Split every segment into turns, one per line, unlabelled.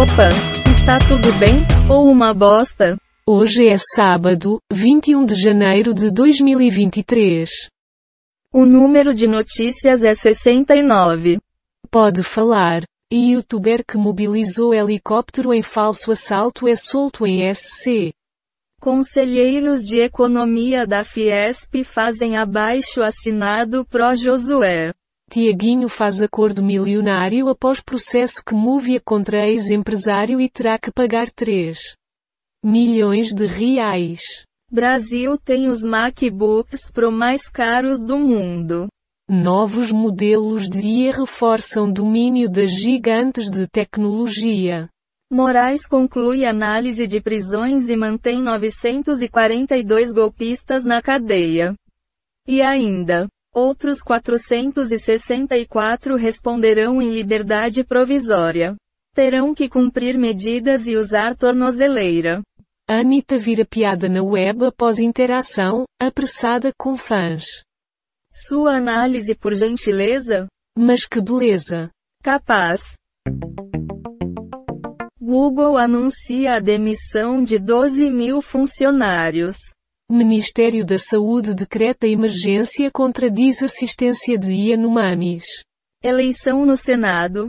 Opa, está tudo bem? Ou uma bosta?
Hoje é sábado, 21 de janeiro de 2023.
O número de notícias é 69.
Pode falar. Youtuber que mobilizou helicóptero em falso assalto é solto em SC.
Conselheiros de Economia da Fiesp fazem abaixo assinado pró Josué.
Tiaguinho faz acordo milionário após processo que movia contra ex-empresário e terá que pagar 3 milhões de reais.
Brasil tem os MacBooks Pro mais caros do mundo.
Novos modelos de IA reforçam domínio das gigantes de tecnologia.
Moraes conclui análise de prisões e mantém 942 golpistas na cadeia. E ainda, outros 464 responderão em liberdade provisória. Terão que cumprir medidas e usar tornozeleira.
Anitta vira piada na web após interação, apressada com fãs.
Sua análise por gentileza?
Mas que beleza!
Capaz. Google anuncia a demissão de 12 mil funcionários.
Ministério da Saúde decreta emergência contra desassistência de Yanomamis.
Eleição no Senado.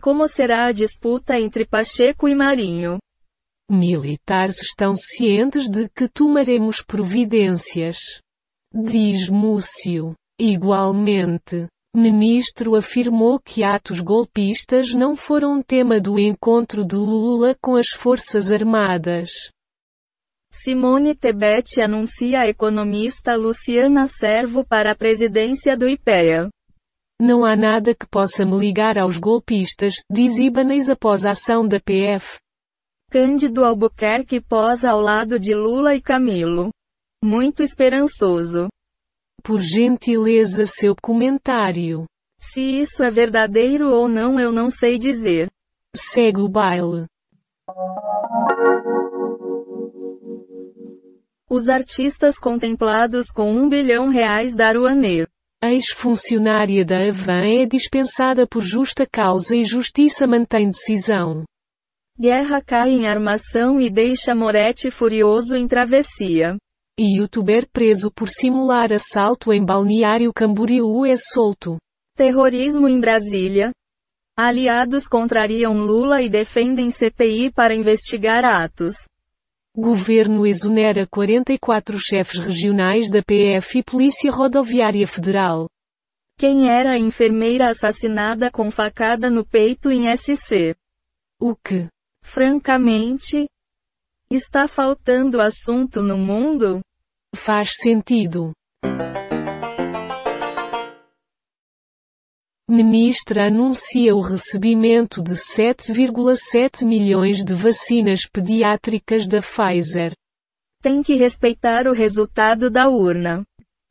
Como será a disputa entre Pacheco e Marinho?
Militares estão cientes de que tomaremos providências. Diz Múcio. Igualmente, ministro afirmou que atos golpistas não foram tema do encontro de Lula com as Forças Armadas.
Simone Tebet anuncia a economista Luciana Servo para a presidência do IPEA.
Não há nada que possa me ligar aos golpistas, diz Ibanez após a ação da PF.
Cândido Albuquerque posa ao lado de Lula e Camilo muito esperançoso.
Por gentileza seu comentário.
Se isso é verdadeiro ou não eu não sei dizer.
Segue o baile.
Os artistas contemplados com um bilhão reais da Rouanet.
Ex-funcionária da Avan é dispensada por justa causa e justiça mantém decisão.
Guerra cai em armação e deixa Moretti furioso em travessia.
E youtuber preso por simular assalto em Balneário Camboriú é solto.
Terrorismo em Brasília. Aliados contrariam Lula e defendem CPI para investigar atos.
Governo exonera 44 chefes regionais da PF e Polícia Rodoviária Federal.
Quem era a enfermeira assassinada com facada no peito em SC?
O que?
Francamente, está faltando assunto no mundo?
Faz sentido. Ministra anuncia o recebimento de 7,7 milhões de vacinas pediátricas da Pfizer.
Tem que respeitar o resultado da urna.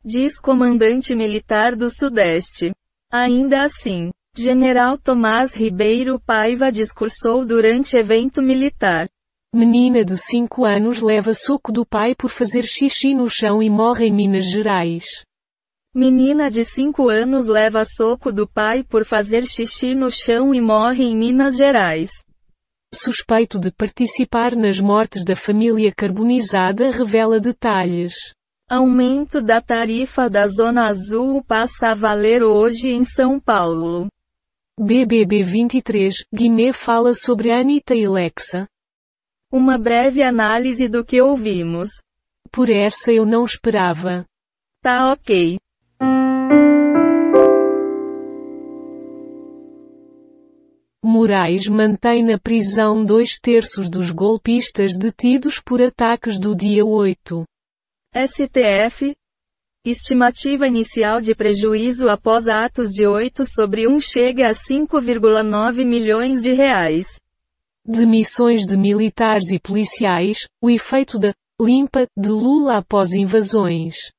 Diz comandante militar do Sudeste. Ainda assim, General Tomás Ribeiro Paiva discursou durante evento militar.
Menina de 5 anos leva soco do pai por fazer xixi no chão e morre em Minas Gerais.
Menina de 5 anos leva soco do pai por fazer xixi no chão e morre em Minas Gerais.
Suspeito de participar nas mortes da família carbonizada revela detalhes.
Aumento da tarifa da Zona Azul passa a valer hoje em São Paulo.
BBB 23, Guimê fala sobre Anitta e Lexa.
Uma breve análise do que ouvimos.
Por essa eu não esperava.
Tá ok.
Moraes mantém na prisão dois terços dos golpistas detidos por ataques do dia 8.
STF. Estimativa inicial de prejuízo após atos de 8 sobre 1 chega a 5,9 milhões de reais.
Demissões de militares e policiais, o efeito da limpa de Lula após invasões.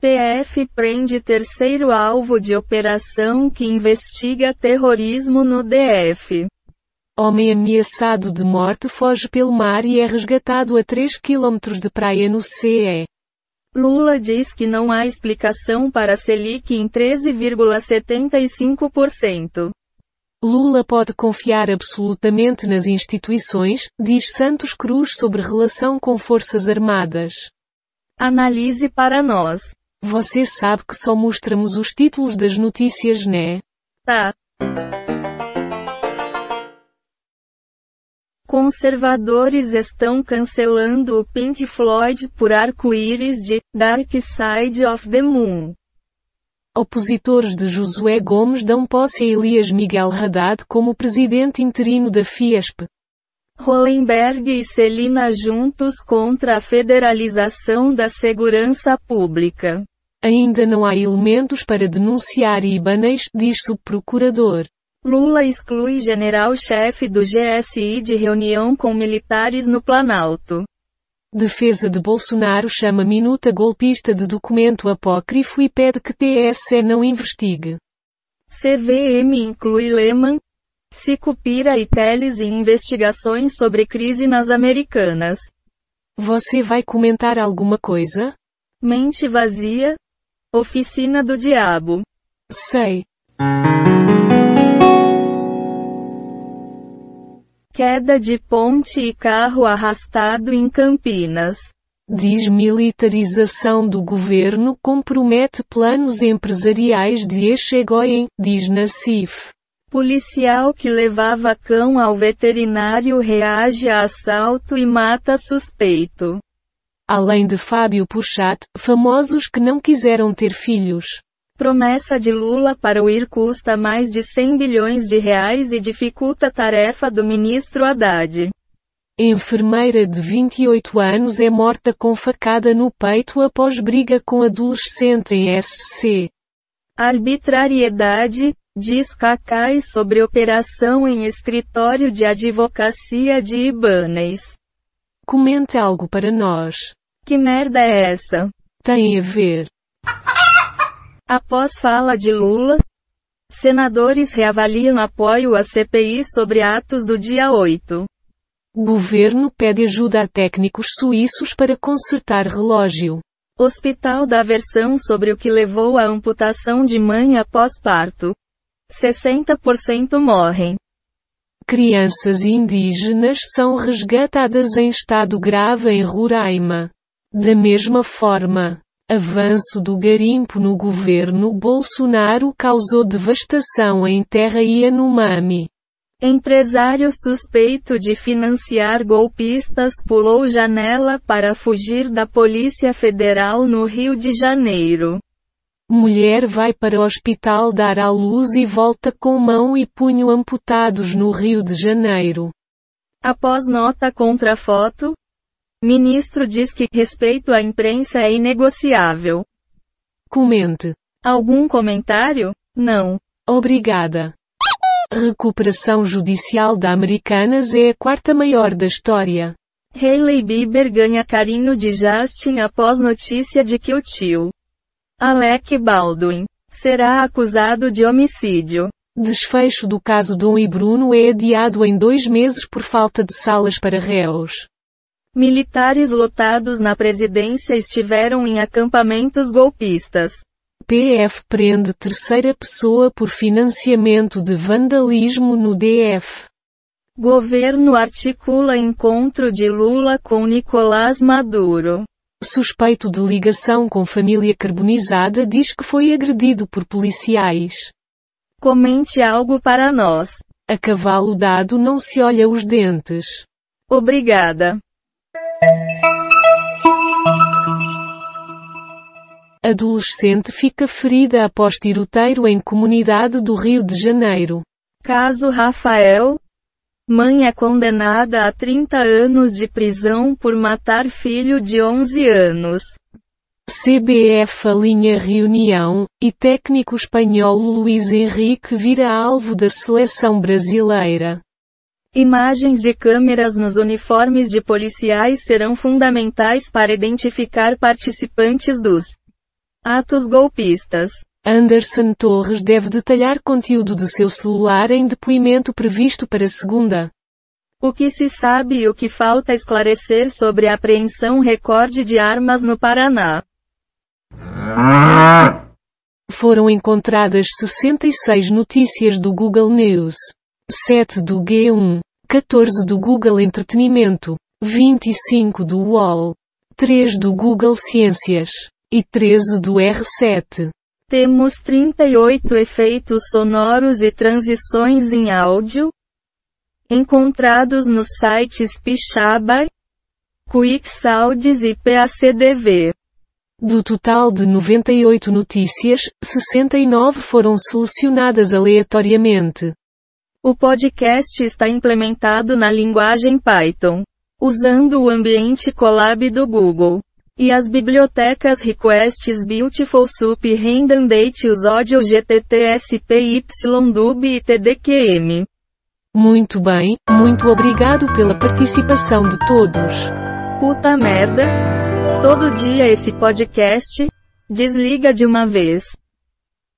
PF prende terceiro alvo de operação que investiga terrorismo no DF.
Homem ameaçado de morte foge pelo mar e é resgatado a 3 km de praia no CE.
Lula diz que não há explicação para Selic em 13,75%.
Lula pode confiar absolutamente nas instituições, diz Santos Cruz sobre relação com Forças Armadas.
Analise para nós.
Você sabe que só mostramos os títulos das notícias, né?
Tá. Conservadores estão cancelando o Pink Floyd por arco-íris de Dark Side of the Moon.
Opositores de Josué Gomes dão posse a Elias Miguel Haddad como presidente interino da Fiesp.
Hollenberg e Celina juntos contra a federalização da segurança pública.
Ainda não há elementos para denunciar Ibanez, diz subprocurador.
Lula exclui general-chefe do GSI de reunião com militares no Planalto.
Defesa de Bolsonaro chama minuta golpista de documento apócrifo e pede que TSE não investigue.
CVM inclui Lehman, Sicupira e Teles em investigações sobre crise nas Americanas.
Você vai comentar alguma coisa?
Mente vazia? Oficina do Diabo.
Sei.
Queda de ponte e carro arrastado em Campinas.
Desmilitarização do governo compromete planos empresariais de Echegoyen, diz Nassif.
Policial que levava cão ao veterinário reage a assalto e mata suspeito.
Além de Fábio Puchat, famosos que não quiseram ter filhos.
Promessa de Lula para o IR custa mais de 100 bilhões de reais e dificulta a tarefa do ministro Haddad.
Enfermeira de 28 anos é morta com facada no peito após briga com adolescente em SC.
Arbitrariedade, diz Cacai sobre operação em escritório de advocacia de Ibanez.
Comente algo para nós.
Que merda é essa?
Tem a ver.
Após fala de Lula, senadores reavaliam apoio à CPI sobre atos do dia 8.
Governo pede ajuda a técnicos suíços para consertar relógio.
Hospital dá versão sobre o que levou à amputação de mãe após parto. 60% morrem.
Crianças indígenas são resgatadas em estado grave em Roraima. Da mesma forma, avanço do garimpo no governo Bolsonaro causou devastação em terra Yanomami.
Empresário suspeito de financiar golpistas pulou janela para fugir da Polícia Federal no Rio de Janeiro.
Mulher vai para o hospital dar à luz e volta com mão e punho amputados no Rio de Janeiro.
Após nota contra foto, Ministro diz que respeito à imprensa é inegociável.
Comente.
Algum comentário? Não.
Obrigada. Recuperação judicial da Americanas é a quarta maior da história.
Hailey Bieber ganha carinho de Justin após notícia de que o tio Alec Baldwin será acusado de homicídio.
Desfecho do caso Dom e Bruno é adiado em dois meses por falta de salas para réus.
Militares lotados na presidência estiveram em acampamentos golpistas.
PF prende terceira pessoa por financiamento de vandalismo no DF.
Governo articula encontro de Lula com Nicolás Maduro.
Suspeito de ligação com família carbonizada diz que foi agredido por policiais.
Comente algo para nós.
A cavalo dado não se olha os dentes.
Obrigada.
Adolescente fica ferida após tiroteio em comunidade do Rio de Janeiro.
Caso Rafael. Mãe é condenada a 30 anos de prisão por matar filho de 11 anos.
CBF alinha reunião, e técnico espanhol Luiz Henrique vira alvo da seleção brasileira.
Imagens de câmeras nos uniformes de policiais serão fundamentais para identificar participantes dos atos golpistas.
Anderson Torres deve detalhar conteúdo de seu celular em depoimento previsto para segunda.
O que se sabe e o que falta esclarecer sobre a apreensão recorde de armas no Paraná.
foram encontradas 66 notícias do Google News, 7 do G1, 14 do Google Entretenimento, 25 do UOL, 3 do Google Ciências e 13 do R7.
Temos 38 efeitos sonoros e transições em áudio, encontrados nos sites Pixabay, QuickSounds e PACDV.
Do total de 98 notícias, 69 foram selecionadas aleatoriamente.
O podcast está implementado na linguagem Python, usando o ambiente Colab do Google. E as bibliotecas Requests Beautiful Soup Redundate os Audio GTTSPYDUB e TDQM.
Muito bem, muito obrigado pela participação de todos.
Puta merda. Todo dia esse podcast. Desliga de uma vez.